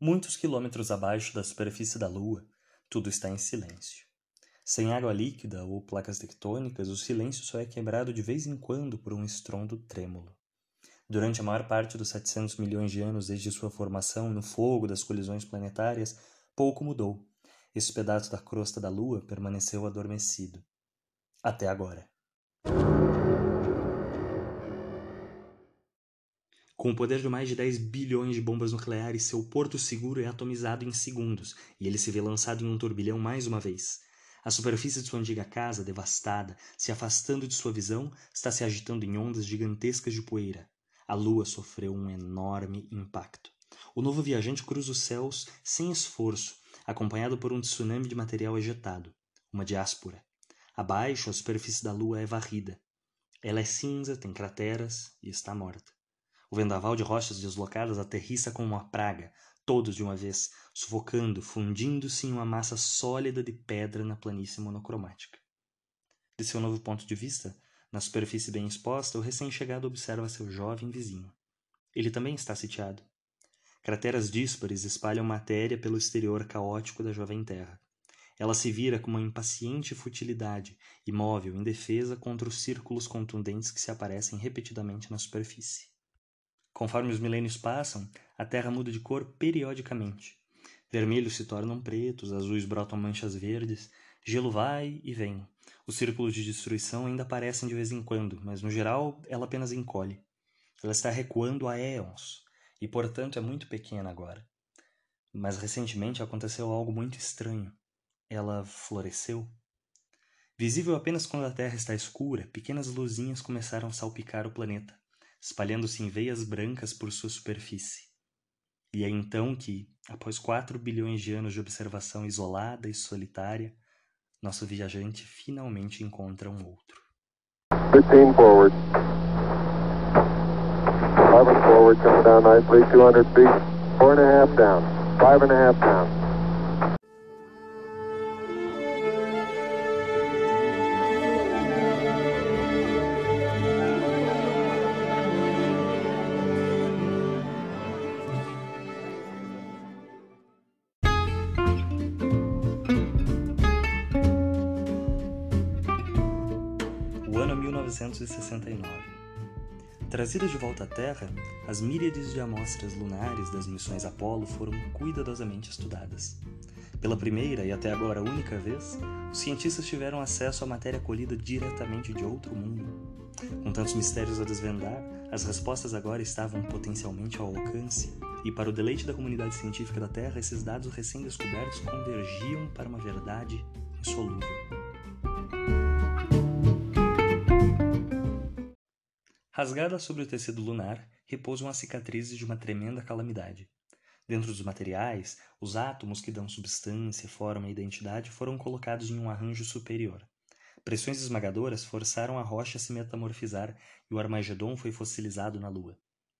Muitos quilômetros abaixo da superfície da Lua, tudo está em silêncio. Sem água líquida ou placas tectônicas, o silêncio só é quebrado de vez em quando por um estrondo trêmulo. Durante a maior parte dos 700 milhões de anos desde sua formação no fogo das colisões planetárias, pouco mudou. Esse pedaço da crosta da Lua permaneceu adormecido. Até agora. Com o poder de mais de 10 bilhões de bombas nucleares, seu porto seguro é atomizado em segundos e ele se vê lançado em um turbilhão mais uma vez. A superfície de sua antiga casa, devastada, se afastando de sua visão, está se agitando em ondas gigantescas de poeira. A lua sofreu um enorme impacto. O novo viajante cruza os céus sem esforço, acompanhado por um tsunami de material ejetado, uma diáspora. Abaixo, a superfície da lua é varrida. Ela é cinza, tem crateras e está morta. O vendaval de rochas deslocadas aterrissa como uma praga, todos de uma vez, sufocando, fundindo-se em uma massa sólida de pedra na planície monocromática. De seu novo ponto de vista, na superfície bem exposta, o recém-chegado observa seu jovem vizinho. Ele também está sitiado. Crateras díspares espalham matéria pelo exterior caótico da jovem terra. Ela se vira com uma impaciente futilidade, imóvel, indefesa contra os círculos contundentes que se aparecem repetidamente na superfície. Conforme os milênios passam, a Terra muda de cor periodicamente. Vermelhos se tornam pretos, azuis brotam manchas verdes, gelo vai e vem. Os círculos de destruição ainda aparecem de vez em quando, mas no geral ela apenas encolhe. Ela está recuando há éons e, portanto, é muito pequena agora. Mas recentemente aconteceu algo muito estranho. Ela floresceu. Visível apenas quando a Terra está escura, pequenas luzinhas começaram a salpicar o planeta espalhando-se em veias brancas por sua superfície. E é então que, após quatro bilhões de anos de observação isolada e solitária, nosso viajante finalmente encontra um outro. 15 forward. 11 forward, coming down nicely, 200 feet, 4 and a half down, 5 and a half down. Trazidas de volta à Terra, as míriades de amostras lunares das missões Apollo foram cuidadosamente estudadas. Pela primeira e até agora única vez, os cientistas tiveram acesso à matéria colhida diretamente de outro mundo. Com tantos mistérios a desvendar, as respostas agora estavam potencialmente ao alcance, e para o deleite da comunidade científica da Terra, esses dados recém-descobertos convergiam para uma verdade insolúvel. Rasgada sobre o tecido lunar, repousam as cicatrizes de uma tremenda calamidade. Dentro dos materiais, os átomos que dão substância, forma e identidade foram colocados em um arranjo superior. Pressões esmagadoras forçaram a rocha a se metamorfizar e o Armagedon foi fossilizado na Lua.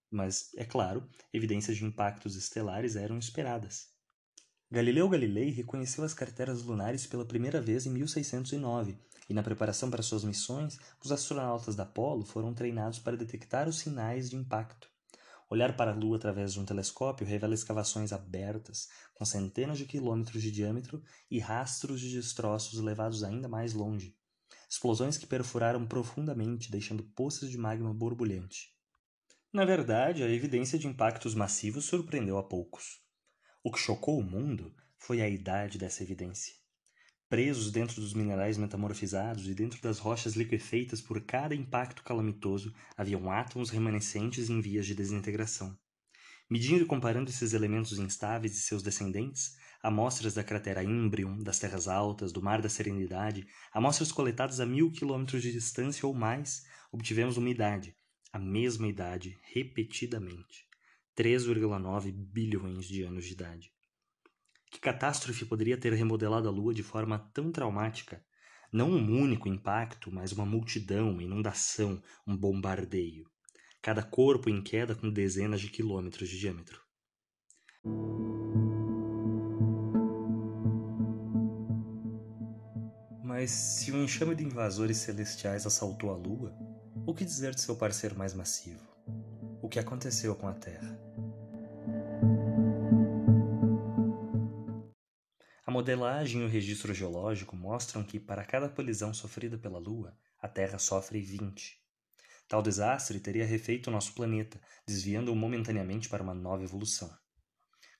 Mas, é claro, evidências de impactos estelares eram esperadas. Galileu Galilei reconheceu as crateras lunares pela primeira vez em 1609 e na preparação para suas missões, os astronautas da Apollo foram treinados para detectar os sinais de impacto. Olhar para a Lua através de um telescópio revela escavações abertas, com centenas de quilômetros de diâmetro e rastros de destroços levados ainda mais longe. Explosões que perfuraram profundamente, deixando poças de magma borbulhante. Na verdade, a evidência de impactos massivos surpreendeu a poucos. O que chocou o mundo foi a idade dessa evidência. Presos dentro dos minerais metamorfizados e dentro das rochas liquefeitas por cada impacto calamitoso, haviam átomos remanescentes em vias de desintegração. Medindo e comparando esses elementos instáveis e seus descendentes, amostras da cratera Imbrium, das terras altas, do Mar da Serenidade, amostras coletadas a mil quilômetros de distância ou mais, obtivemos uma idade, a mesma idade, repetidamente. 3,9 bilhões de anos de idade. Que catástrofe poderia ter remodelado a Lua de forma tão traumática? Não um único impacto, mas uma multidão, uma inundação, um bombardeio. Cada corpo em queda com dezenas de quilômetros de diâmetro. Mas se um enxame de invasores celestiais assaltou a Lua, o que dizer de seu parceiro mais massivo? O que aconteceu com a Terra? Modelagem e o registro geológico mostram que, para cada colisão sofrida pela Lua, a Terra sofre 20. Tal desastre teria refeito o nosso planeta, desviando-o momentaneamente para uma nova evolução.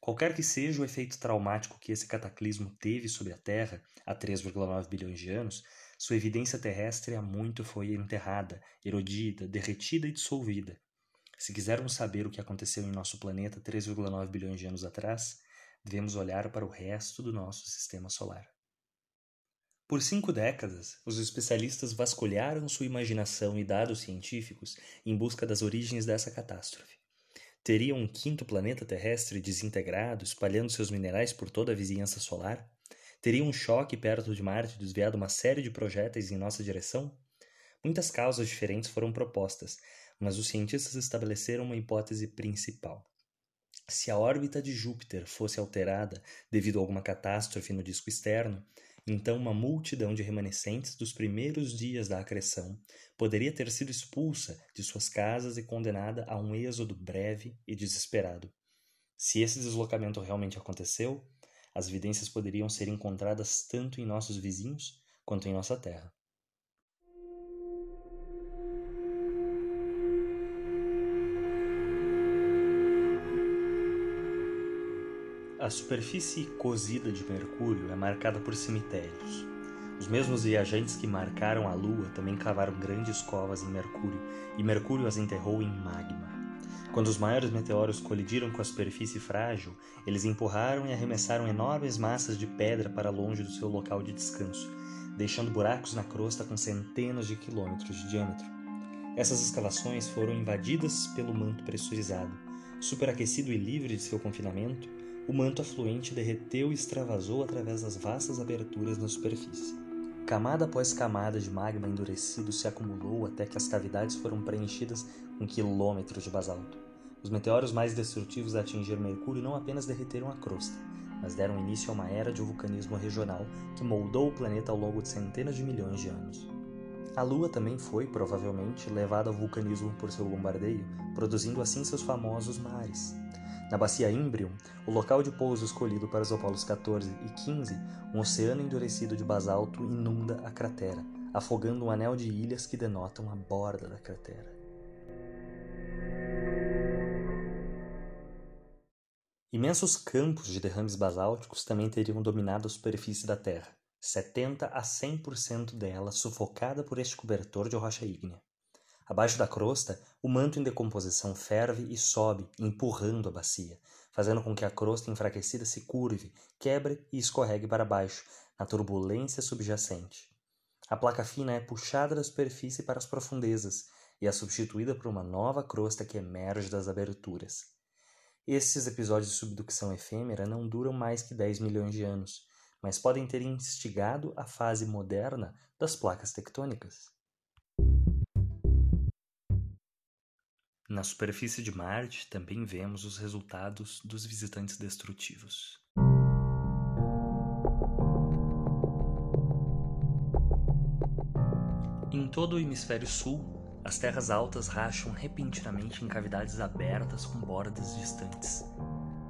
Qualquer que seja o efeito traumático que esse cataclismo teve sobre a Terra há 3,9 bilhões de anos, sua evidência terrestre há muito foi enterrada, erodida, derretida e dissolvida. Se quisermos saber o que aconteceu em nosso planeta 3,9 bilhões de anos atrás, devemos olhar para o resto do nosso sistema solar. Por cinco décadas, os especialistas vasculharam sua imaginação e dados científicos em busca das origens dessa catástrofe. Teria um quinto planeta terrestre desintegrado, espalhando seus minerais por toda a vizinhança solar? Teria um choque perto de Marte desviado uma série de projéteis em nossa direção? Muitas causas diferentes foram propostas, mas os cientistas estabeleceram uma hipótese principal. Se a órbita de Júpiter fosse alterada devido a alguma catástrofe no disco externo, então uma multidão de remanescentes dos primeiros dias da acreção poderia ter sido expulsa de suas casas e condenada a um êxodo breve e desesperado. Se esse deslocamento realmente aconteceu, as evidências poderiam ser encontradas tanto em nossos vizinhos quanto em nossa Terra. A superfície cozida de Mercúrio é marcada por cemitérios. Os mesmos viajantes que marcaram a Lua também cavaram grandes covas em Mercúrio, e Mercúrio as enterrou em magma. Quando os maiores meteoros colidiram com a superfície frágil, eles empurraram e arremessaram enormes massas de pedra para longe do seu local de descanso, deixando buracos na crosta com centenas de quilômetros de diâmetro. Essas escavações foram invadidas pelo manto pressurizado. Superaquecido e livre de seu confinamento, o manto afluente derreteu e extravasou através das vastas aberturas na superfície. Camada após camada de magma endurecido se acumulou até que as cavidades foram preenchidas com quilômetros de basalto. Os meteoros mais destrutivos a atingir Mercúrio não apenas derreteram a crosta, mas deram início a uma era de vulcanismo regional que moldou o planeta ao longo de centenas de milhões de anos. A Lua também foi, provavelmente, levada ao vulcanismo por seu bombardeio, produzindo assim seus famosos mares. Na bacia Imbrium, o local de pouso escolhido para os Apolos 14 e 15, um oceano endurecido de basalto inunda a cratera, afogando um anel de ilhas que denotam a borda da cratera. Imensos campos de derrames basálticos também teriam dominado a superfície da Terra, 70 a 100% dela sufocada por este cobertor de rocha ígnea. Abaixo da crosta, o manto em decomposição ferve e sobe, empurrando a bacia, fazendo com que a crosta enfraquecida se curve, quebre e escorregue para baixo, na turbulência subjacente. A placa fina é puxada da superfície para as profundezas e é substituída por uma nova crosta que emerge das aberturas. Estes episódios de subducção efêmera não duram mais que 10 milhões de anos, mas podem ter instigado a fase moderna das placas tectônicas. Na superfície de Marte também vemos os resultados dos visitantes destrutivos. Em todo o hemisfério sul, as terras altas racham repentinamente em cavidades abertas com bordas distantes.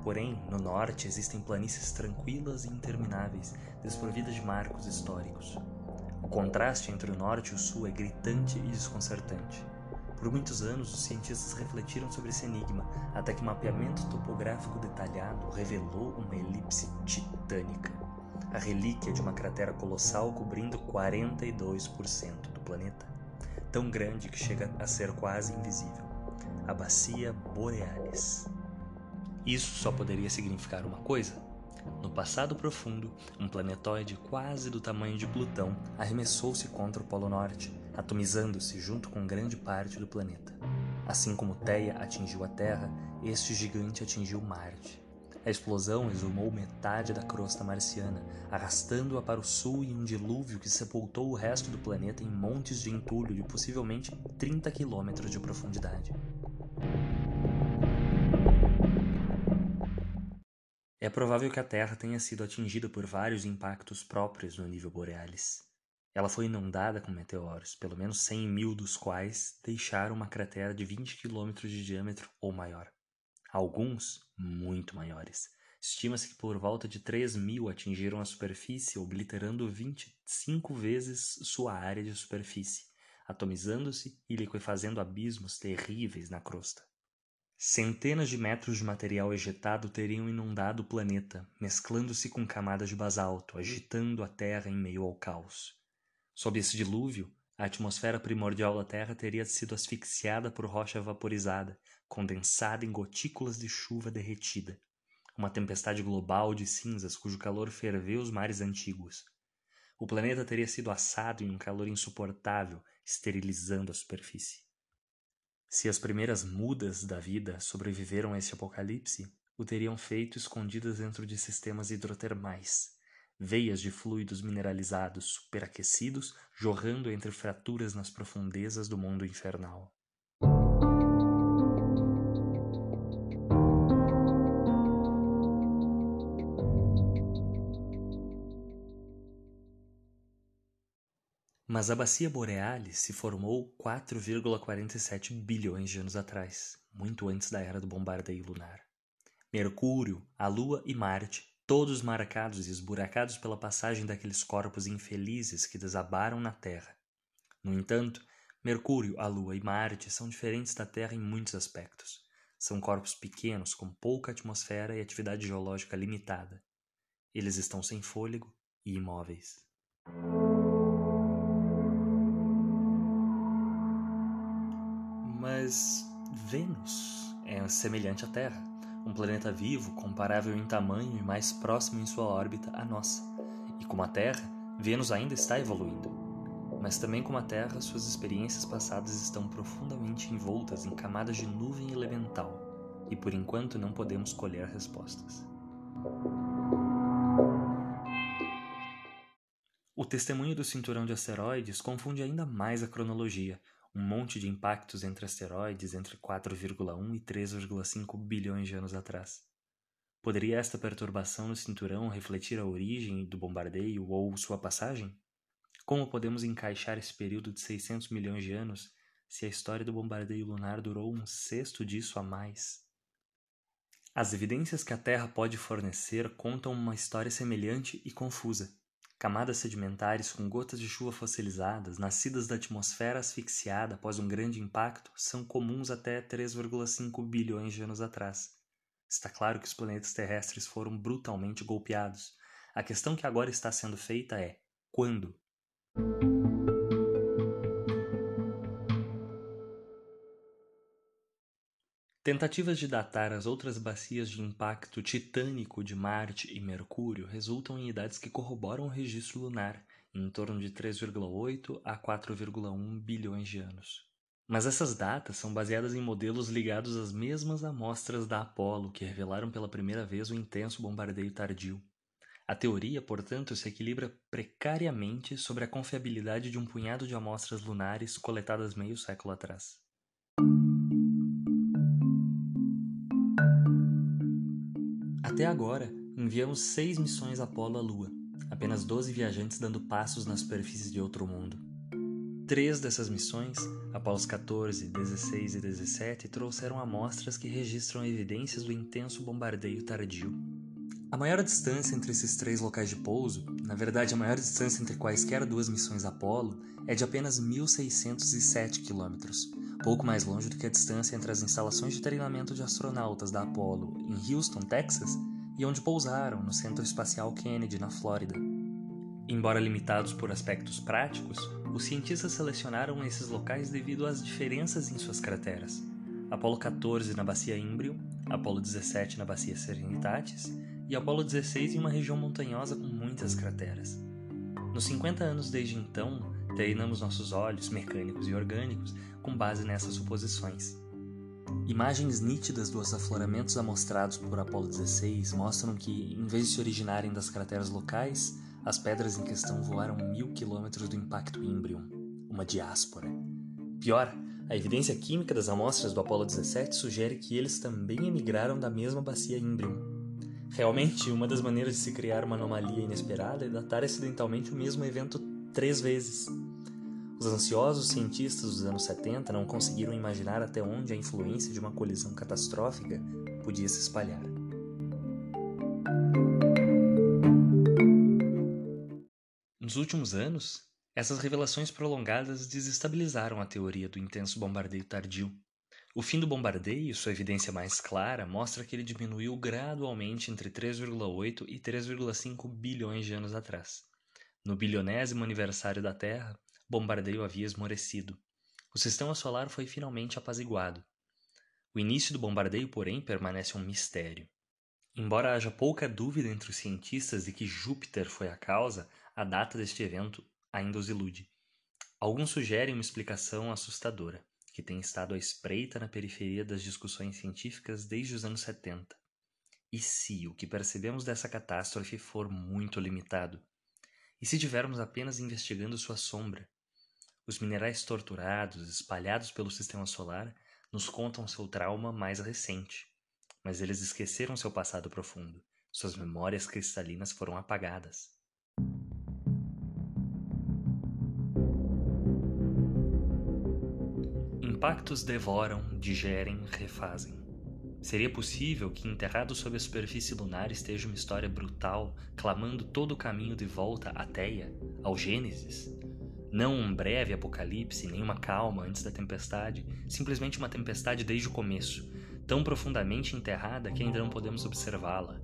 Porém, no norte existem planícies tranquilas e intermináveis, desprovidas de marcos históricos. O contraste entre o norte e o sul é gritante e desconcertante. Por muitos anos, os cientistas refletiram sobre esse enigma, até que o mapeamento topográfico detalhado revelou uma elipse titânica, a relíquia de uma cratera colossal cobrindo 42% do planeta, tão grande que chega a ser quase invisível a Bacia Borealis. Isso só poderia significar uma coisa. No passado profundo, um planetóide quase do tamanho de Plutão arremessou-se contra o Polo Norte, atomizando-se junto com grande parte do planeta. Assim como Theia atingiu a Terra, este gigante atingiu Marte. A explosão exumou metade da crosta marciana, arrastando-a para o sul em um dilúvio que sepultou o resto do planeta em montes de entulho de possivelmente 30 quilômetros de profundidade. É provável que a Terra tenha sido atingida por vários impactos próprios no nível Borealis. Ela foi inundada com meteoros, pelo menos 100 mil dos quais deixaram uma cratera de 20 quilômetros de diâmetro ou maior. Alguns muito maiores, Estima-se que por volta de 3 mil atingiram a superfície, obliterando 25 vezes sua área de superfície, atomizando-se e liquefazendo abismos terríveis na crosta. Centenas de metros de material ejetado teriam inundado o planeta, mesclando-se com camadas de basalto, agitando a Terra em meio ao caos. Sob esse dilúvio, a atmosfera primordial da Terra teria sido asfixiada por rocha vaporizada, condensada em gotículas de chuva derretida uma tempestade global de cinzas cujo calor ferveu os mares antigos. O planeta teria sido assado em um calor insuportável, esterilizando a superfície. Se as primeiras mudas da vida sobreviveram a esse apocalipse, o teriam feito escondidas dentro de sistemas hidrotermais, veias de fluidos mineralizados superaquecidos jorrando entre fraturas nas profundezas do mundo infernal. Mas a bacia Borealis se formou 4,47 bilhões de anos atrás, muito antes da era do bombardeio lunar. Mercúrio, a Lua e Marte, todos marcados e esburacados pela passagem daqueles corpos infelizes que desabaram na Terra. No entanto, Mercúrio, a Lua e Marte são diferentes da Terra em muitos aspectos. São corpos pequenos com pouca atmosfera e atividade geológica limitada. Eles estão sem fôlego e imóveis. Mas Vênus é semelhante à Terra, um planeta vivo, comparável em tamanho e mais próximo em sua órbita à nossa. E como a Terra, Vênus ainda está evoluindo. Mas também como a Terra, suas experiências passadas estão profundamente envoltas em camadas de nuvem elemental, e por enquanto não podemos colher respostas. O testemunho do cinturão de asteroides confunde ainda mais a cronologia, um monte de impactos entre asteroides entre 4,1 e 3,5 bilhões de anos atrás. Poderia esta perturbação no cinturão refletir a origem do bombardeio ou sua passagem? Como podemos encaixar esse período de 600 milhões de anos se a história do bombardeio lunar durou um sexto disso a mais? As evidências que a Terra pode fornecer contam uma história semelhante e confusa. Camadas sedimentares com gotas de chuva fossilizadas, nascidas da atmosfera asfixiada após um grande impacto, são comuns até 3,5 bilhões de anos atrás. Está claro que os planetas terrestres foram brutalmente golpeados. A questão que agora está sendo feita é: quando? Tentativas de datar as outras bacias de impacto titânico de Marte e Mercúrio resultam em idades que corroboram o registro lunar, em torno de 3,8 a 4,1 bilhões de anos. Mas essas datas são baseadas em modelos ligados às mesmas amostras da Apollo que revelaram pela primeira vez o intenso bombardeio tardio. A teoria, portanto, se equilibra precariamente sobre a confiabilidade de um punhado de amostras lunares coletadas meio século atrás. Até agora, enviamos seis missões Apolo à Lua, apenas 12 viajantes dando passos na superfície de outro mundo. Três dessas missões, Apollo 14, 16 e 17, trouxeram amostras que registram evidências do intenso bombardeio tardio. A maior distância entre esses três locais de pouso, na verdade a maior distância entre quaisquer duas missões Apollo, é de apenas 1.607 quilômetros, pouco mais longe do que a distância entre as instalações de treinamento de astronautas da Apollo em Houston, Texas, e onde pousaram no Centro Espacial Kennedy, na Flórida. Embora limitados por aspectos práticos, os cientistas selecionaram esses locais devido às diferenças em suas crateras. Apollo 14 na bacia Imbrium, Apollo 17 na bacia Serenitatis e Apollo 16 em uma região montanhosa com muitas crateras. Nos 50 anos desde então, treinamos nossos olhos mecânicos e orgânicos com base nessas suposições. Imagens nítidas dos afloramentos amostrados por Apolo 16 mostram que, em vez de se originarem das crateras locais, as pedras em questão voaram mil quilômetros do impacto Imbrium, uma diáspora. Pior, a evidência química das amostras do Apolo 17 sugere que eles também emigraram da mesma bacia Imbrium. Realmente, uma das maneiras de se criar uma anomalia inesperada é datar acidentalmente o mesmo evento três vezes. Os ansiosos cientistas dos anos 70 não conseguiram imaginar até onde a influência de uma colisão catastrófica podia se espalhar. Nos últimos anos, essas revelações prolongadas desestabilizaram a teoria do intenso bombardeio tardio. O fim do bombardeio, sua evidência mais clara, mostra que ele diminuiu gradualmente entre 3,8 e 3,5 bilhões de anos atrás. No bilionésimo aniversário da Terra, bombardeio havia esmorecido. O sistema solar foi finalmente apaziguado. O início do bombardeio, porém, permanece um mistério. Embora haja pouca dúvida entre os cientistas de que Júpiter foi a causa, a data deste evento ainda os ilude. Alguns sugerem uma explicação assustadora, que tem estado à espreita na periferia das discussões científicas desde os anos 70. E se o que percebemos dessa catástrofe for muito limitado? E se estivermos apenas investigando sua sombra? Os minerais torturados, espalhados pelo sistema solar, nos contam seu trauma mais recente. Mas eles esqueceram seu passado profundo. Suas memórias cristalinas foram apagadas. Impactos devoram, digerem, refazem. Seria possível que enterrado sob a superfície lunar esteja uma história brutal, clamando todo o caminho de volta à Teia, ao Gênesis? Não um breve apocalipse, nem uma calma antes da tempestade, simplesmente uma tempestade desde o começo, tão profundamente enterrada que ainda não podemos observá-la.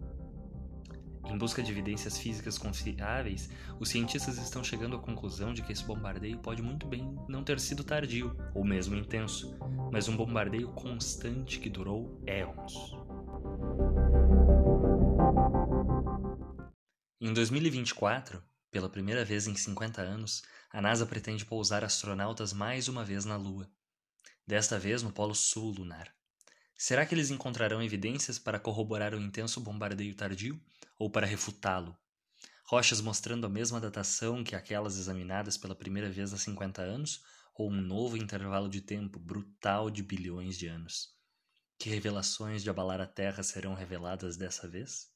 Em busca de evidências físicas confiáveis, os cientistas estão chegando à conclusão de que esse bombardeio pode muito bem não ter sido tardio ou mesmo intenso, mas um bombardeio constante que durou éons. Em 2024, pela primeira vez em 50 anos, a NASA pretende pousar astronautas mais uma vez na Lua. Desta vez no Polo Sul lunar. Será que eles encontrarão evidências para corroborar o intenso bombardeio tardio ou para refutá-lo? Rochas mostrando a mesma datação que aquelas examinadas pela primeira vez há 50 anos ou um novo intervalo de tempo brutal de bilhões de anos? Que revelações de abalar a Terra serão reveladas dessa vez?